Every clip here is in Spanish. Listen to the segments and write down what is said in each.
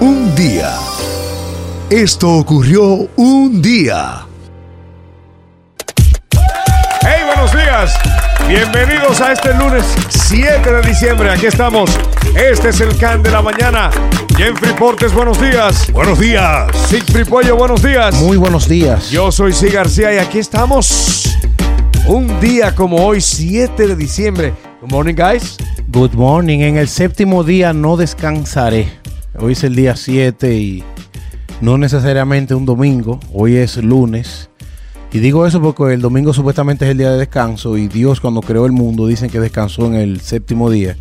Un día. Esto ocurrió un día. Hey, buenos días. Bienvenidos a este lunes 7 de diciembre. Aquí estamos. Este es el Can de la mañana. Jeffrey Portes, buenos días. Buenos días. Sigfrid Pollo, buenos días. Muy buenos días. Yo soy C. García y aquí estamos. Un día como hoy, 7 de diciembre. Good morning, guys. Good morning. En el séptimo día no descansaré. Hoy es el día 7 y no necesariamente un domingo. Hoy es lunes. Y digo eso porque el domingo supuestamente es el día de descanso y Dios cuando creó el mundo dicen que descansó en el séptimo día.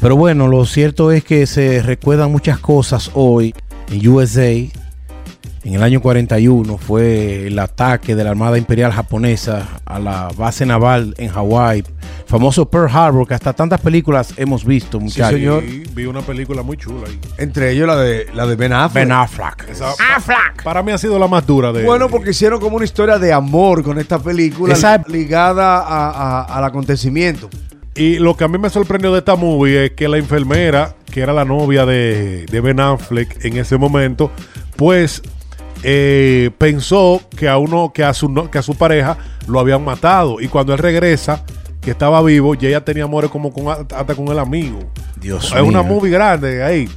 Pero bueno, lo cierto es que se recuerdan muchas cosas hoy en USA. En el año 41 fue el ataque de la Armada Imperial Japonesa a la base naval en Hawái. Famoso Pearl Harbor, que hasta tantas películas hemos visto, muchachos. señor. Sí, vi una película muy chula ahí. Entre ellos la de, la de Ben Affleck. Ben Affleck. Esa- Para mí ha sido la más dura de Bueno, porque hicieron como una historia de amor con esta película Esa- ligada a- a- al acontecimiento. Y lo que a mí me sorprendió de esta movie es que la enfermera, que era la novia de, de Ben Affleck en ese momento, pues eh, pensó que a uno, que a su que a su pareja lo habían matado. Y cuando él regresa, que estaba vivo, ya ella tenía amores como con, hasta con el amigo. Dios es una mío. movie grande ahí.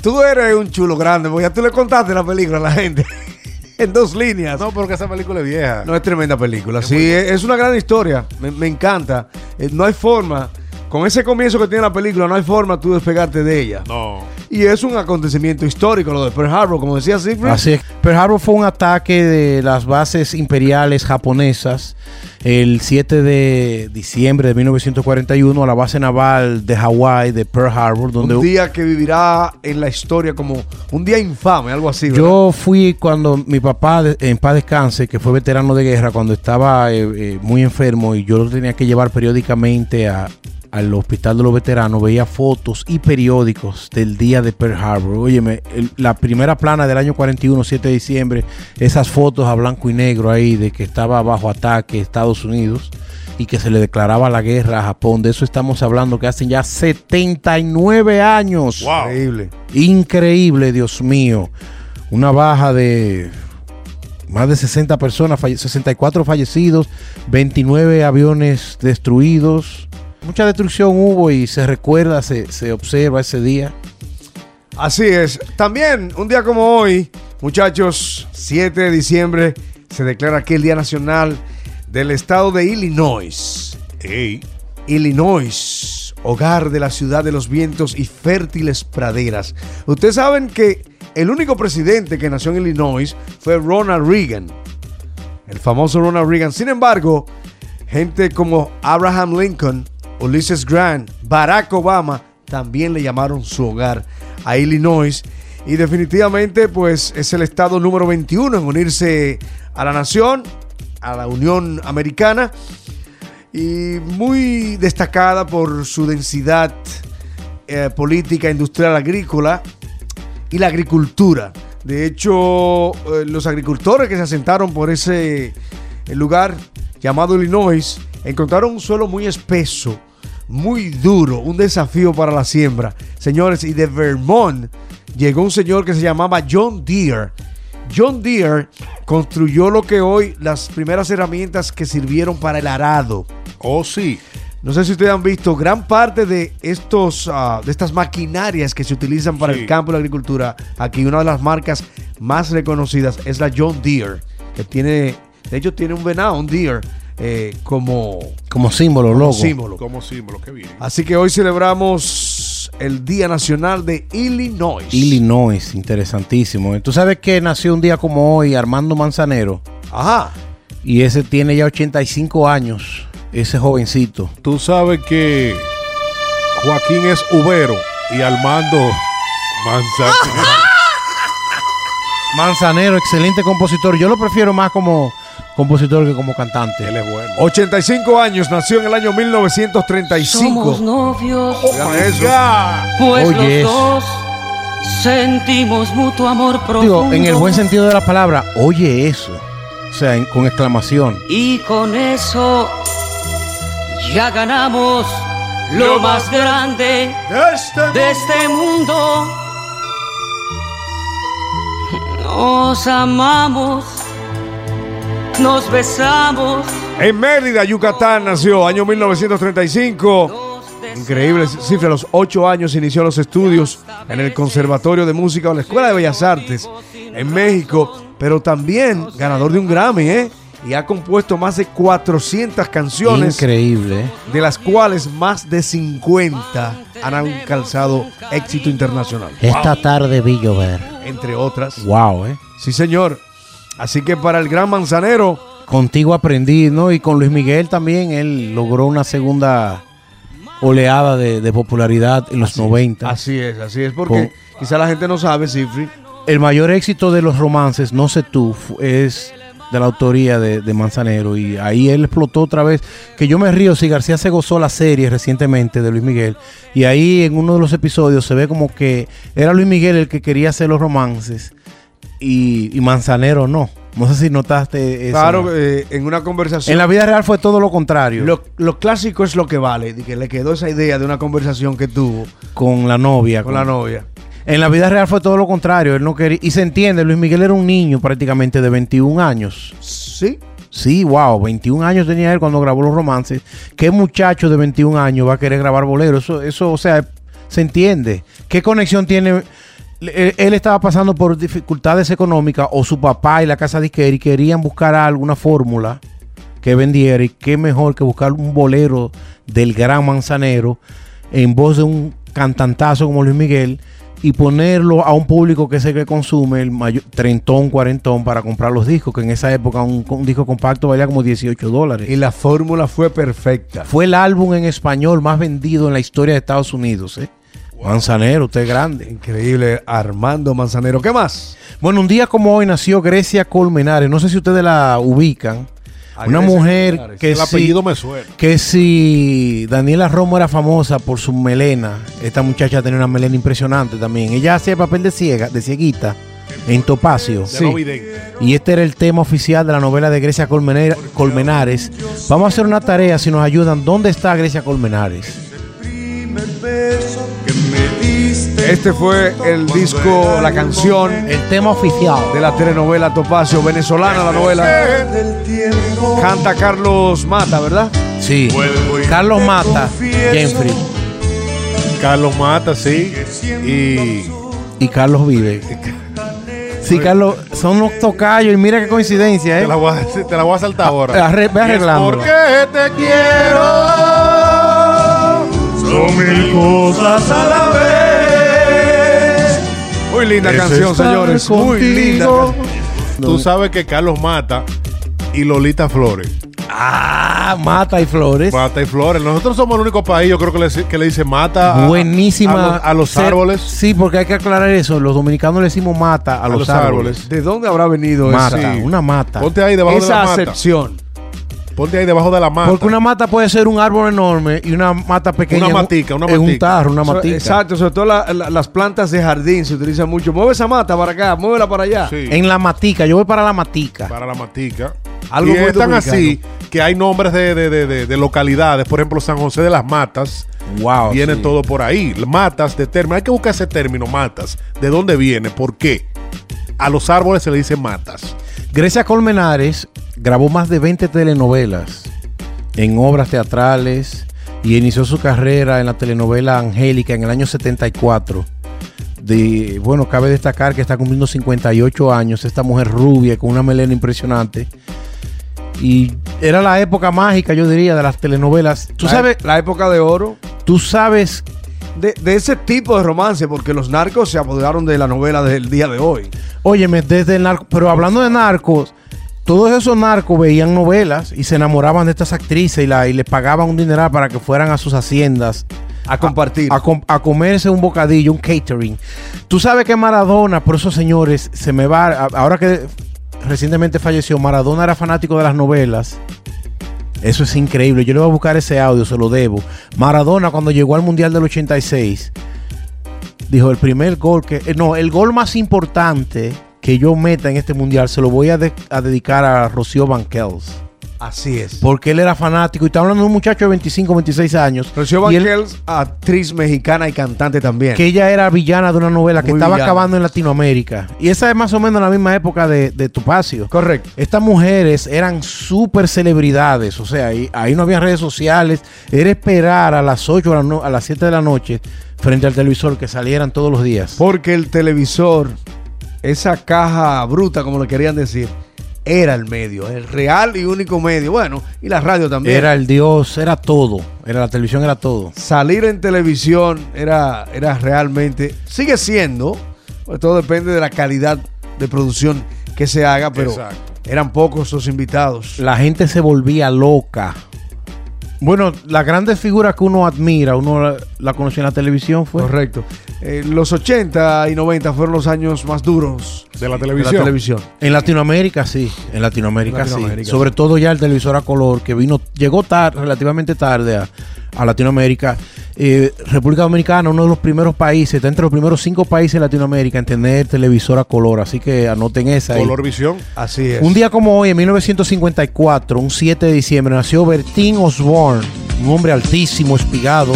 Tú eres un chulo grande, porque ya tú le contaste la película a la gente. en dos líneas. No, porque esa película es vieja. No es tremenda película. Sí, es, es una gran historia. Me, me encanta. Eh, no hay forma. Con ese comienzo que tiene la película, no hay forma tú despegarte de ella. No. Y es un acontecimiento histórico, lo de Pearl Harbor, como decía Siegfried. Así es. Pearl Harbor fue un ataque de las bases imperiales japonesas el 7 de diciembre de 1941 a la base naval de Hawái de Pearl Harbor, donde un día que vivirá en la historia como un día infame, algo así. ¿verdad? Yo fui cuando mi papá, en paz descanse, que fue veterano de guerra, cuando estaba eh, eh, muy enfermo y yo lo tenía que llevar periódicamente a- al hospital de los veteranos, veía fotos y periódicos del día de Pearl Harbor. Óyeme, el- la primera plana del año 41, 7 de diciembre, esas fotos a blanco y negro ahí de que estaba bajo ataque Estados Unidos y que se le declaraba la guerra a Japón. De eso estamos hablando que hacen ya 79 años. Wow. Increíble. Increíble, Dios mío. Una baja de más de 60 personas, falle- 64 fallecidos, 29 aviones destruidos. Mucha destrucción hubo y se recuerda, se, se observa ese día. Así es. También, un día como hoy, muchachos, 7 de diciembre, se declara aquí el Día Nacional del Estado de Illinois. Illinois, hogar de la ciudad de los vientos y fértiles praderas. Ustedes saben que el único presidente que nació en Illinois fue Ronald Reagan, el famoso Ronald Reagan. Sin embargo, gente como Abraham Lincoln, Ulysses Grant, Barack Obama también le llamaron su hogar a Illinois. Y definitivamente, pues es el estado número 21 en unirse a la nación, a la Unión Americana y muy destacada por su densidad eh, política, industrial, agrícola y la agricultura. De hecho, eh, los agricultores que se asentaron por ese eh, lugar llamado Illinois encontraron un suelo muy espeso, muy duro, un desafío para la siembra. Señores, y de Vermont llegó un señor que se llamaba John Deere. John Deere construyó lo que hoy las primeras herramientas que sirvieron para el arado. Oh, sí. No sé si ustedes han visto gran parte de estos ah, de estas maquinarias que se utilizan para Sí. el campo de la agricultura. Aquí una de las marcas más reconocidas es la John Deere, que tiene, de hecho tiene un venado, un deer, eh, como, Como símbolo, como logo. símbolo. Como símbolo, qué bien. Así que hoy celebramos el Día Nacional de Illinois. Illinois, interesantísimo. Tú sabes que nació un día como hoy Armando Manzanero Ajá. y ese tiene ya 85 años, ese jovencito. Tú sabes que Joaquín es Ubero y Armando Manzanero. Manzanero, excelente compositor. Yo lo prefiero más como compositor que como cantante. Él es bueno. 85 años, nació en el año Somos 1935. novios, Oigan eso. pues Oye, los eso. dos sentimos mutuo amor profundo. Digo, en el buen sentido de la palabra, oye eso. O sea, en- con exclamación. Y con eso ya ganamos lo más grande de este mundo. Nos amamos, nos besamos. En Mérida, Yucatán, nació año 1935. Increíble cifra, a los ocho años inició los estudios en el Conservatorio de Música o la Escuela de Bellas Artes en México, pero también ganador de un Grammy, ¿eh? Y ha compuesto más de 400 canciones, Increíble. de las cuales más de 50 han alcanzado éxito internacional. Esta tarde vi llover. Entre otras. Wow, ¿eh? Sí, señor. Así que para el gran manzanero, Contigo aprendí, ¿no? Y con Luis Miguel también, él logró una segunda oleada de, de popularidad en los 90. así es, así es, porque quizá la gente no sabe, Cifri. El mayor éxito de los romances, No sé tú, es de la autoría de, de Manzanero. Y ahí él explotó otra vez. Que yo me río si García se gozó la serie recientemente de Luis Miguel. Y ahí en uno de los episodios se ve como que era Luis Miguel el que quería hacer los romances. Y, y Manzanero no. No sé si notaste eso. Claro, eh, en una conversación. En la vida real fue todo lo contrario. Lo, lo clásico es lo que vale, que le quedó esa idea de una conversación que tuvo con la novia. con la novia. En la vida real fue todo lo contrario. Él no quería. Y se entiende, Luis Miguel era un niño prácticamente de 21 años. Sí, Sí, wow, 21 años tenía él cuando grabó los romances. ¿Qué muchacho de 21 años va a querer grabar boleros? Eso, eso, o sea, se entiende. ¿Qué conexión tiene? Él, él estaba pasando por dificultades económicas o su papá y la casa disquera y querían buscar alguna fórmula que vendiera y qué mejor que buscar un bolero del gran manzanero en voz de un cantantazo como Luis Miguel y ponerlo a un público que sé que consume el mayor, trentón, cuarentón para comprar los discos, que en esa época un, un disco compacto valía como 18 dólares. y la fórmula fue perfecta. Fue el álbum en español más vendido en la historia de Estados Unidos. ¿eh? Manzanero, usted es grande. Increíble, Armando Manzanero. ¿Qué más? Bueno, un día como hoy nació Grecia Colmenares. No sé si ustedes la ubican. A Una Grecia mujer Colmenares. que El sí- apellido me suena. que si Daniela Romo era famosa por su melena, esta muchacha tenía una melena impresionante también. Ella hacía papel de ciega, de cieguita, en Topacio. Vidente. Y este era el tema oficial de la novela de Grecia Colmenares. Vamos a hacer una tarea si nos ayudan. ¿Dónde está Grecia Colmenares? Este fue el disco, la canción El tema oficial. de la telenovela Topacio venezolana, la novela. Canta Carlos Mata, ¿verdad? Sí. Carlos Mata, Jenfrey Carlos Mata, sí. Y y Carlos Vive. Sí, Carlos, son los tocayos y mira qué coincidencia, te ¿eh? la voy a, te la voy a saltar ahora. Arre- ve Y es arreglándola. Porque te quiero. Son mil cosas a la vez. Muy linda Ese canción, señores. Muy linda. Tú sabes que Carlos Mata y Lolita Flores. Ah, Mata y Flores. Mata y Flores. Nosotros somos el único país, yo creo que le, que le dice mata a- Buenísima. a, los, a los Ser- árboles. Sí, porque hay que aclarar eso. Los dominicanos le decimos mata a, los, los árboles. árboles. ¿De dónde habrá venido Mata, esa, una mata. Ponte ahí debajo de esa la mata. acepción? Ponte ahí debajo de la mata. Porque una mata puede ser un árbol enorme y una mata pequeña. Una un- matica, una En un matica. tarro, una So- matica. Exacto, sobre todo la- la- las plantas de jardín se utilizan mucho. Mueve esa mata para acá, muévela para allá. Sí, En la matica. Yo voy para la matica. para la matica. Algo y muy es tan dominicano. así que hay nombres de, de- de- de- de localidades. Por ejemplo, San José de las Matas. Wow. viene sí. todo por ahí. Matas de término. Hay que buscar ese término, matas. ¿De dónde viene? ¿Por qué? A los árboles se le dice matas. Grecia Colmenares grabó más de 20 telenovelas en obras teatrales y inició su carrera en la telenovela Angélica en el año 74. De, bueno, cabe destacar que está cumpliendo 58 años, esta mujer rubia con una melena impresionante. Y era la época mágica, yo diría, de las telenovelas. Tú La- sabes, La época de oro. tú sabes, De, de ese tipo de romance, porque los narcos se apoderaron de la novela del día de hoy. óyeme, desde el narco, pero hablando de narcos, todos esos narcos veían novelas y se enamoraban de estas actrices y, la, y les pagaban un dineral para que fueran a sus haciendas A compartir. a, com- a comerse un bocadillo, un catering. Tú sabes que Maradona, por esos señores, se me va. a- ahora que recientemente falleció, Maradona era fanático de las novelas. Eso es increíble. Yo le voy a buscar ese audio, se lo debo. Maradona, cuando llegó al Mundial del 86, dijo: el primer gol que. eh, no, el gol más importante que yo meta en este mundial se lo voy a, de- a dedicar a Rocío Banquels. Así es. Porque él era fanático. Y está hablando de un muchacho de 25, 26 años. Rocío Banquels, actriz mexicana y cantante también. que ella era villana de una novela que estaba villana. acabando en Latinoamérica. Y esa es más o menos la misma época de, de Tupacio. Correcto. Estas mujeres eran súper celebridades, o sea, ahí, ahí no había redes sociales, era esperar a las 8 a, la no- a las 7 de la noche frente al televisor que salieran todos los días. Porque el televisor, esa caja bruta, como le querían decir, era el medio, el real y único medio. Bueno, y la radio también. Era el dios, era todo, era la televisión, era todo. Salir en televisión era, era realmente, sigue siendo, pues todo depende de la calidad de producción que se haga, pero Exacto. eran pocos los invitados. La gente se volvía loca. Bueno, las grandes figuras que uno admira, uno la, la conoció en la televisión, fue Correcto. Eh, los 80 y 90 fueron los años más duros De la de televisión. la televisión. En Latinoamérica sí, en Latinoamérica, Latinoamérica, sí. Sobre todo ya el televisor a color que vino, llegó tarde, relativamente tarde a, a Latinoamérica. Eh, República Dominicana, uno de los primeros países, está entre los primeros cinco países de Latinoamérica en tener televisor a color, así que anoten esa. ahí. Color visión. Así es. Un día como hoy, en 1954, un 7 de diciembre, nació Bertín Osborne, un hombre altísimo, espigado,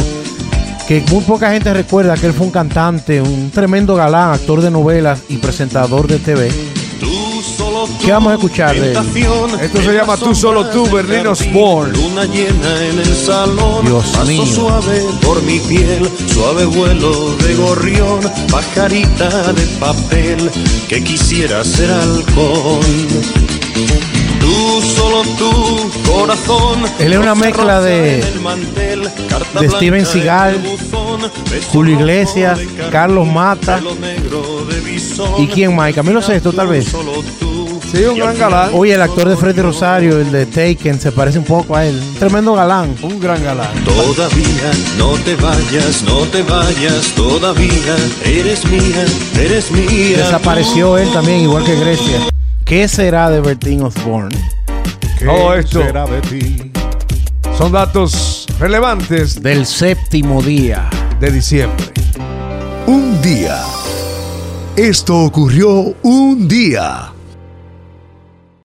que muy poca gente recuerda que él fue un cantante, un tremendo galán, actor de novelas y presentador de TV. ¿Qué vamos a escuchar de él? Esto se llama Tú solo tú, Berlín Osborne. Luna llena en el salón. Dios paso mío. suave por mi piel, suave vuelo de gorrión, pajarita de papel que quisiera ser halcón. Tú, solo tú, corazón. Él es una mezcla de- mantel, de Steven en Seagal, buzón, Julio Iglesias, Carlos Mata. pelo negro de bisón. ¿Y quién más? Camilo Sesto, tal vez. Solo tú. Sí, un gran galán. Oye, el actor de Freddy Rosario, el de Taken, se parece un poco a él. Un tremendo galán. Un gran galán. Todavía no te vayas, no te vayas, todavía eres mía, eres mía. Desapareció él también, igual que Grecia. ¿Qué será de Bertín Osborne? ¿Qué Todo esto. será de ti? Son datos relevantes Del séptimo día. de diciembre. Un día. Esto ocurrió un día.